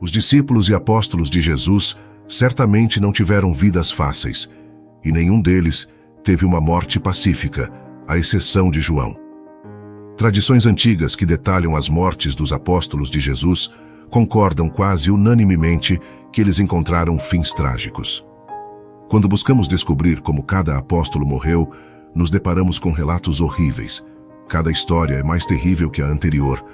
Os discípulos e apóstolos de Jesus certamente não tiveram vidas fáceis, e nenhum deles teve uma morte pacífica, à exceção de João. Tradições antigas que detalham as mortes dos apóstolos de Jesus concordam quase unanimemente que eles encontraram fins trágicos. Quando buscamos descobrir como cada apóstolo morreu, nos deparamos com relatos horríveis. Cada história é mais terrível que a anterior,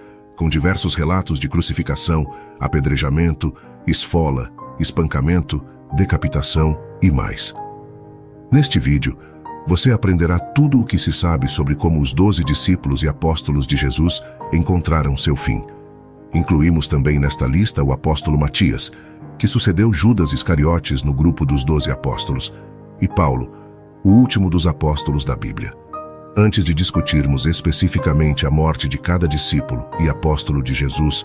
com diversos relatos de crucificação, apedrejamento, esfola, espancamento, decapitação e mais. Neste vídeo, você aprenderá tudo o que se sabe sobre como os doze discípulos e apóstolos de Jesus encontraram seu fim. Incluímos também nesta lista o apóstolo Matias, que sucedeu Judas Iscariotes no grupo dos doze apóstolos, e Paulo, o último dos apóstolos da Bíblia. Antes de discutirmos especificamente a morte de cada discípulo e apóstolo de Jesus,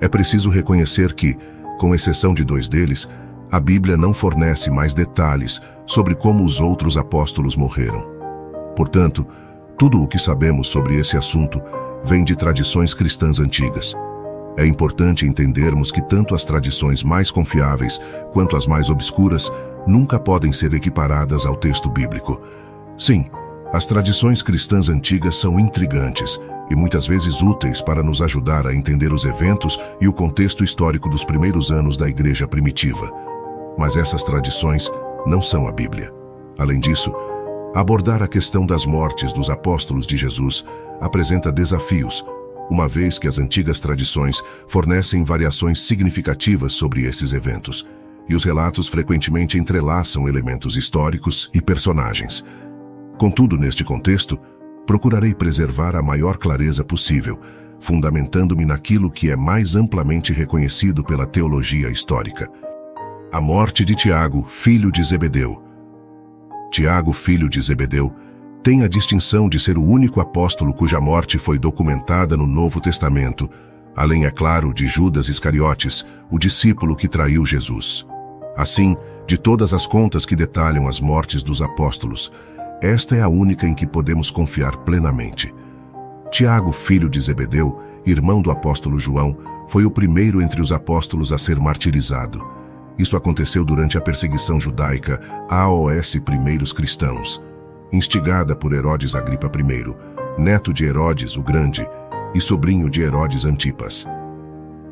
é preciso reconhecer que, com exceção de dois deles, a Bíblia não fornece mais detalhes sobre como os outros apóstolos morreram. Portanto, tudo o que sabemos sobre esse assunto vem de tradições cristãs antigas. É importante entendermos que tanto as tradições mais confiáveis quanto as mais obscuras nunca podem ser equiparadas ao texto bíblico. Sim, as tradições cristãs antigas são intrigantes e muitas vezes úteis para nos ajudar a entender os eventos e o contexto histórico dos primeiros anos da igreja primitiva. Mas essas tradições não são a Bíblia. Além disso, abordar a questão das mortes dos apóstolos de Jesus apresenta desafios, uma vez que as antigas tradições fornecem variações significativas sobre esses eventos, e os relatos frequentemente entrelaçam elementos históricos e personagens. Contudo, neste contexto, procurarei preservar a maior clareza possível, fundamentando-me naquilo que é mais amplamente reconhecido pela teologia histórica. A morte de Tiago, filho de Zebedeu. Tiago, filho de Zebedeu, tem a distinção de ser o único apóstolo cuja morte foi documentada no Novo Testamento, além, é claro, de Judas Iscariotes, o discípulo que traiu Jesus. Assim, de todas as contas que detalham as mortes dos apóstolos, esta é a única em que podemos confiar plenamente. Tiago, filho de Zebedeu, irmão do apóstolo João, foi o primeiro entre os apóstolos a ser martirizado. Isso aconteceu durante a perseguição judaica aos primeiros cristãos, instigada por Herodes Agripa I, neto de Herodes o Grande e sobrinho de Herodes Antipas.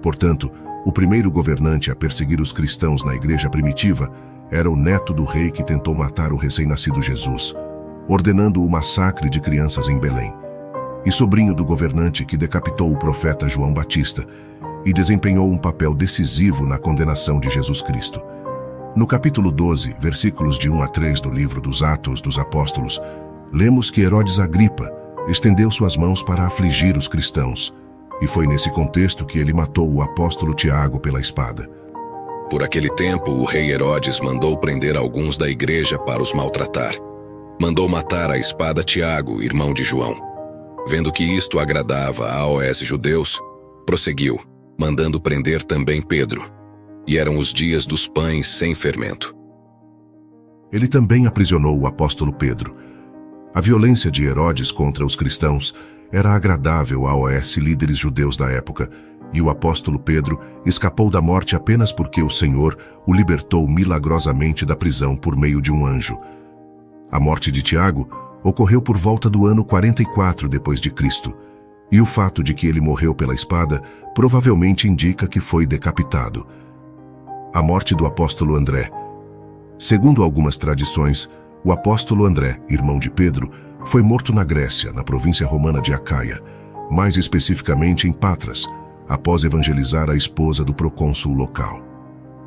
Portanto, o primeiro governante a perseguir os cristãos na igreja primitiva era o neto do rei que tentou matar o recém-nascido Jesus, ordenando o massacre de crianças em Belém, e sobrinho do governante que decapitou o profeta João Batista e desempenhou um papel decisivo na condenação de Jesus Cristo. No capítulo 12, versículos de 1 a 3 do livro dos Atos dos Apóstolos, lemos que Herodes Agripa estendeu suas mãos para afligir os cristãos, e foi nesse contexto que ele matou o apóstolo Tiago pela espada. Por aquele tempo, o rei Herodes mandou prender alguns da igreja para os maltratar mandou matar a espada Tiago, irmão de João. Vendo que isto agradava a aos judeus, prosseguiu, mandando prender também Pedro. E eram os dias dos pães sem fermento. Ele também aprisionou o apóstolo Pedro. A violência de Herodes contra os cristãos era agradável aos líderes judeus da época, e o apóstolo Pedro escapou da morte apenas porque o Senhor o libertou milagrosamente da prisão por meio de um anjo. A morte de Tiago ocorreu por volta do ano 44 depois de Cristo, e o fato de que ele morreu pela espada provavelmente indica que foi decapitado. A morte do apóstolo André. Segundo algumas tradições, o apóstolo André, irmão de Pedro, foi morto na Grécia, na província romana de Acaia, mais especificamente em Patras, após evangelizar a esposa do procônsul local.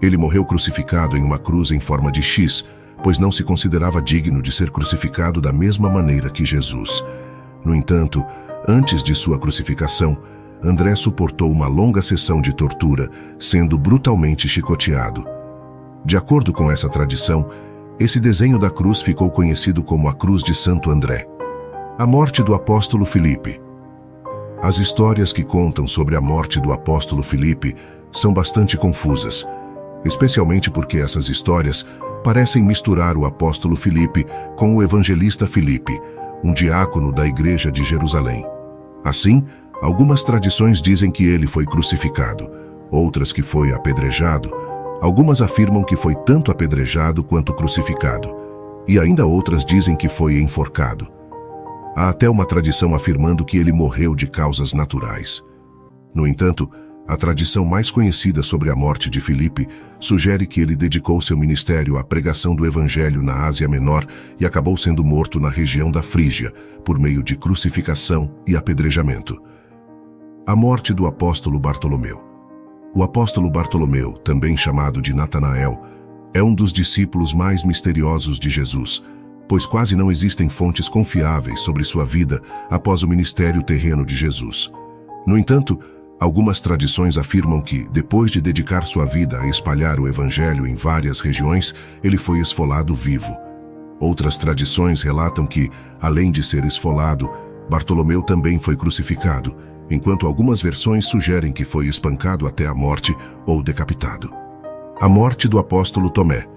Ele morreu crucificado em uma cruz em forma de X, pois não se considerava digno de ser crucificado da mesma maneira que Jesus. No entanto, antes de sua crucificação, André suportou uma longa sessão de tortura, sendo brutalmente chicoteado. De acordo com essa tradição, esse desenho da cruz ficou conhecido como a Cruz de Santo André. A morte do apóstolo Filipe. As histórias que contam sobre a morte do apóstolo Filipe são bastante confusas, especialmente porque essas histórias parecem misturar o apóstolo Filipe com o evangelista Filipe, um diácono da igreja de Jerusalém. Assim, algumas tradições dizem que ele foi crucificado, outras que foi apedrejado, algumas afirmam que foi tanto apedrejado quanto crucificado, e ainda outras dizem que foi enforcado. Há até uma tradição afirmando que ele morreu de causas naturais. No entanto, a tradição mais conhecida sobre a morte de Filipe sugere que ele dedicou seu ministério à pregação do Evangelho na Ásia Menor e acabou sendo morto na região da Frígia, por meio de crucificação e apedrejamento. A morte do apóstolo Bartolomeu. O apóstolo Bartolomeu, também chamado de Natanael, é um dos discípulos mais misteriosos de Jesus, pois quase não existem fontes confiáveis sobre sua vida após o ministério terreno de Jesus. No entanto, Algumas tradições afirmam que, depois de dedicar sua vida a espalhar o evangelho em várias regiões, ele foi esfolado vivo. Outras tradições relatam que, além de ser esfolado, Bartolomeu também foi crucificado, enquanto algumas versões sugerem que foi espancado até a morte ou decapitado. A morte do apóstolo Tomé.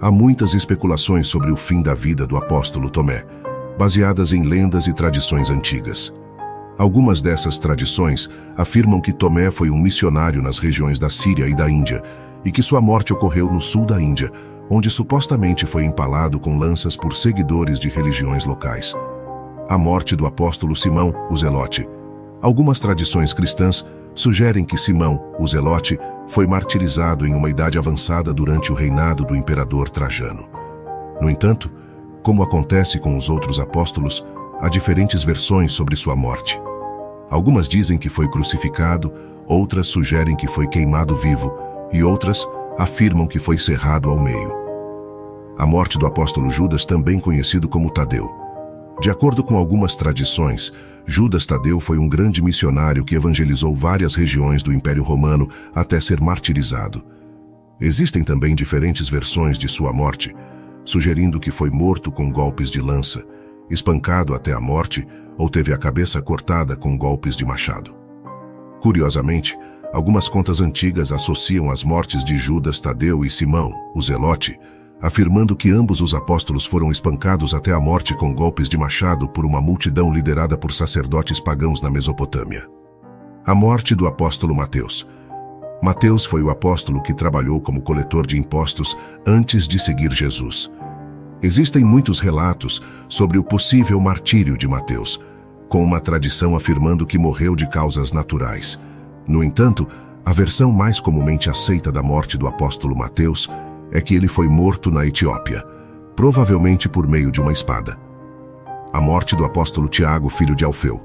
Há muitas especulações sobre o fim da vida do apóstolo Tomé, baseadas em lendas e tradições antigas. Algumas dessas tradições afirmam que Tomé foi um missionário nas regiões da Síria e da Índia e que sua morte ocorreu no sul da Índia, onde supostamente foi empalado com lanças por seguidores de religiões locais. A morte do apóstolo Simão, o Zelote. Algumas tradições cristãs sugerem que Simão, o Zelote, foi martirizado em uma idade avançada durante o reinado do imperador Trajano. No entanto, como acontece com os outros apóstolos, há diferentes versões sobre sua morte. Algumas dizem que foi crucificado, outras sugerem que foi queimado vivo e outras afirmam que foi cerrado ao meio. A morte do apóstolo Judas, também conhecido como Tadeu. De acordo com algumas tradições, Judas Tadeu foi um grande missionário que evangelizou várias regiões do Império Romano até ser martirizado. Existem também diferentes versões de sua morte, sugerindo que foi morto com golpes de lança, espancado até a morte ou teve a cabeça cortada com golpes de machado. Curiosamente, algumas contas antigas associam as mortes de Judas Tadeu e Simão, o Zelote, afirmando que ambos os apóstolos foram espancados até a morte com golpes de machado por uma multidão liderada por sacerdotes pagãos na Mesopotâmia. A morte do apóstolo Mateus. Mateus foi o apóstolo que trabalhou como coletor de impostos antes de seguir Jesus. Existem muitos relatos sobre o possível martírio de Mateus, com uma tradição afirmando que morreu de causas naturais. No entanto, a versão mais comumente aceita da morte do apóstolo Mateus é que ele foi morto na Etiópia, provavelmente por meio de uma espada. A morte do apóstolo Tiago, filho de Alfeu.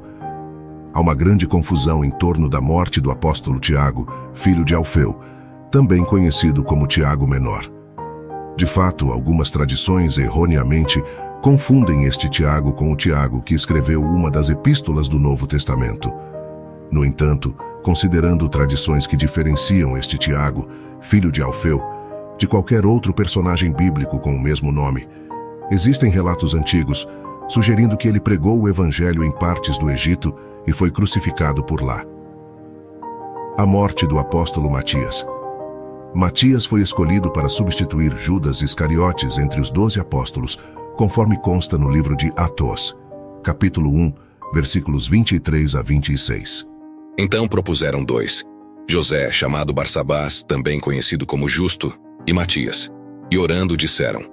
Há uma grande confusão em torno da morte do apóstolo Tiago, filho de Alfeu, também conhecido como Tiago Menor. De fato, algumas tradições erroneamente confundem este Tiago com o Tiago que escreveu uma das epístolas do Novo Testamento. No entanto, considerando tradições que diferenciam este Tiago, filho de Alfeu, de qualquer outro personagem bíblico com o mesmo nome, existem relatos antigos sugerindo que ele pregou o evangelho em partes do Egito e foi crucificado por lá. A morte do apóstolo Matias. Matias foi escolhido para substituir Judas Iscariotes entre os doze apóstolos, conforme consta no livro de Atos, capítulo 1, versículos 23 a 26. Então propuseram dois, José, chamado Barsabás, também conhecido como Justo, e Matias. E orando disseram,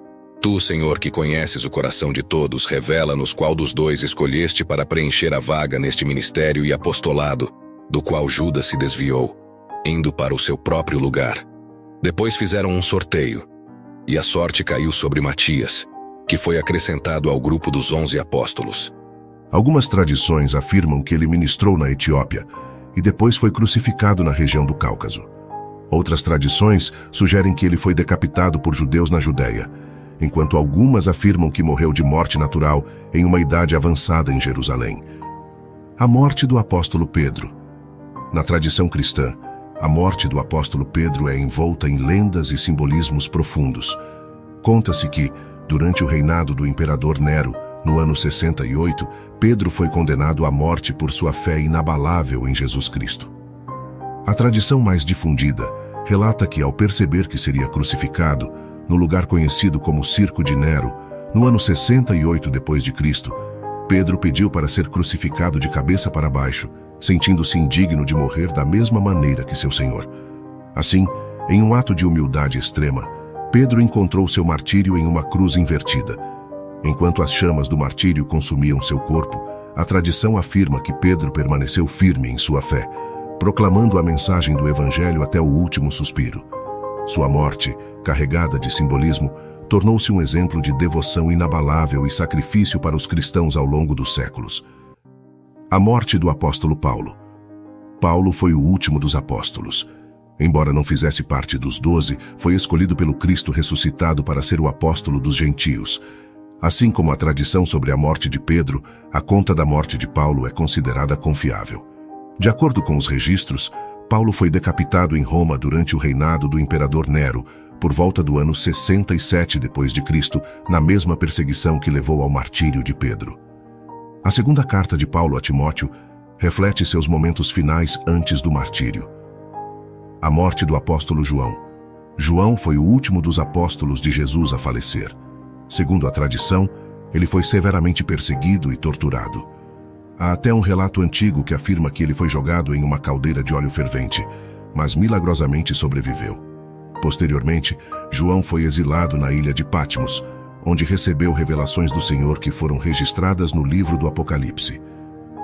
Tu, Senhor, que conheces o coração de todos, revela-nos qual dos dois escolheste para preencher a vaga neste ministério e apostolado, do qual Judas se desviou, indo para o seu próprio lugar. Depois fizeram um sorteio, e a sorte caiu sobre Matias, que foi acrescentado ao grupo dos onze apóstolos. Algumas tradições afirmam que ele ministrou na Etiópia e depois foi crucificado na região do Cáucaso. Outras tradições sugerem que ele foi decapitado por judeus na Judéia, enquanto algumas afirmam que morreu de morte natural em uma idade avançada em Jerusalém. A morte do apóstolo Pedro. Na tradição cristã, a morte do apóstolo Pedro é envolta em lendas e simbolismos profundos. Conta-se que, Durante o reinado do imperador Nero, no ano 68, Pedro foi condenado à morte por sua fé inabalável em Jesus Cristo. A tradição mais difundida relata que, ao perceber que seria crucificado, no lugar conhecido como Circo de Nero, no ano 68 depois de Cristo, Pedro pediu para ser crucificado de cabeça para baixo, sentindo-se indigno de morrer da mesma maneira que seu Senhor. Assim, em um ato de humildade extrema, Pedro encontrou seu martírio em uma cruz invertida. Enquanto as chamas do martírio consumiam seu corpo, a tradição afirma que Pedro permaneceu firme em sua fé, proclamando a mensagem do Evangelho até o último suspiro. Sua morte, carregada de simbolismo, tornou-se um exemplo de devoção inabalável e sacrifício para os cristãos ao longo dos séculos. A morte do apóstolo Paulo. Paulo foi o último dos apóstolos. Embora não fizesse parte dos doze, foi escolhido pelo Cristo ressuscitado para ser o apóstolo dos gentios. Assim como a tradição sobre a morte de Pedro, a conta da morte de Paulo é considerada confiável. De acordo com os registros, Paulo foi decapitado em Roma durante o reinado do imperador Nero, por volta do ano 67 depois de Cristo, na mesma perseguição que levou ao martírio de Pedro. A segunda carta de Paulo a Timóteo reflete seus momentos finais antes do martírio. A morte do apóstolo João. João foi o último dos apóstolos de Jesus a falecer. Segundo a tradição, ele foi severamente perseguido e torturado. Há até um relato antigo que afirma que ele foi jogado em uma caldeira de óleo fervente, mas milagrosamente sobreviveu. Posteriormente, João foi exilado na ilha de Patmos, onde recebeu revelações do Senhor que foram registradas no livro do Apocalipse.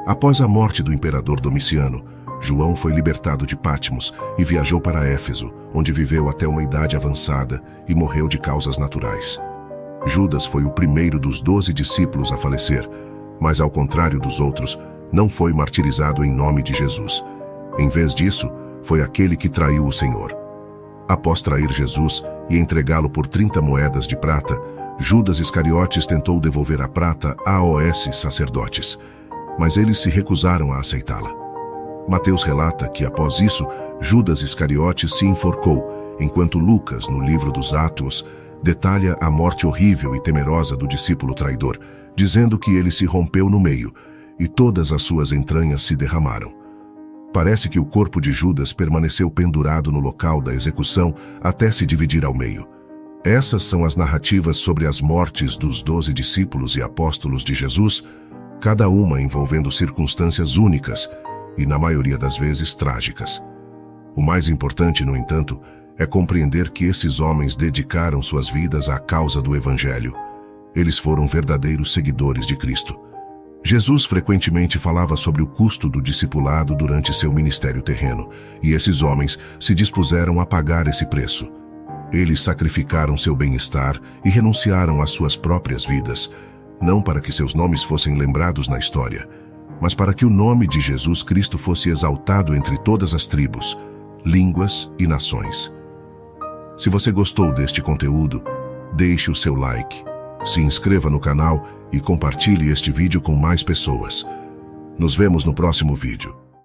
Após a morte do imperador Domiciano, João foi libertado de Patmos e viajou para Éfeso, onde viveu até uma idade avançada e morreu de causas naturais. Judas foi o primeiro dos doze discípulos a falecer, mas ao contrário dos outros, não foi martirizado em nome de Jesus. Em vez disso, foi aquele que traiu o Senhor. Após trair Jesus e entregá-lo por 30 moedas de prata, Judas Iscariotes tentou devolver a prata a OS sacerdotes, mas eles se recusaram a aceitá-la. Mateus relata que, após isso, Judas Iscariotes se enforcou, enquanto Lucas, no livro dos Atos, detalha a morte horrível e temerosa do discípulo traidor, dizendo que ele se rompeu no meio e todas as suas entranhas se derramaram. Parece que o corpo de Judas permaneceu pendurado no local da execução até se dividir ao meio. Essas são as narrativas sobre as mortes dos doze discípulos e apóstolos de Jesus, cada uma envolvendo circunstâncias únicas e, na maioria das vezes, trágicas. O mais importante, no entanto, é compreender que esses homens dedicaram suas vidas à causa do Evangelho. Eles foram verdadeiros seguidores de Cristo. Jesus frequentemente falava sobre o custo do discipulado durante seu ministério terreno, e esses homens se dispuseram a pagar esse preço. Eles sacrificaram seu bem-estar e renunciaram às suas próprias vidas, não para que seus nomes fossem lembrados na história, mas para que o nome de Jesus Cristo fosse exaltado entre todas as tribos, línguas e nações. Se você gostou deste conteúdo, deixe o seu like, se inscreva no canal e compartilhe este vídeo com mais pessoas. Nos vemos no próximo vídeo.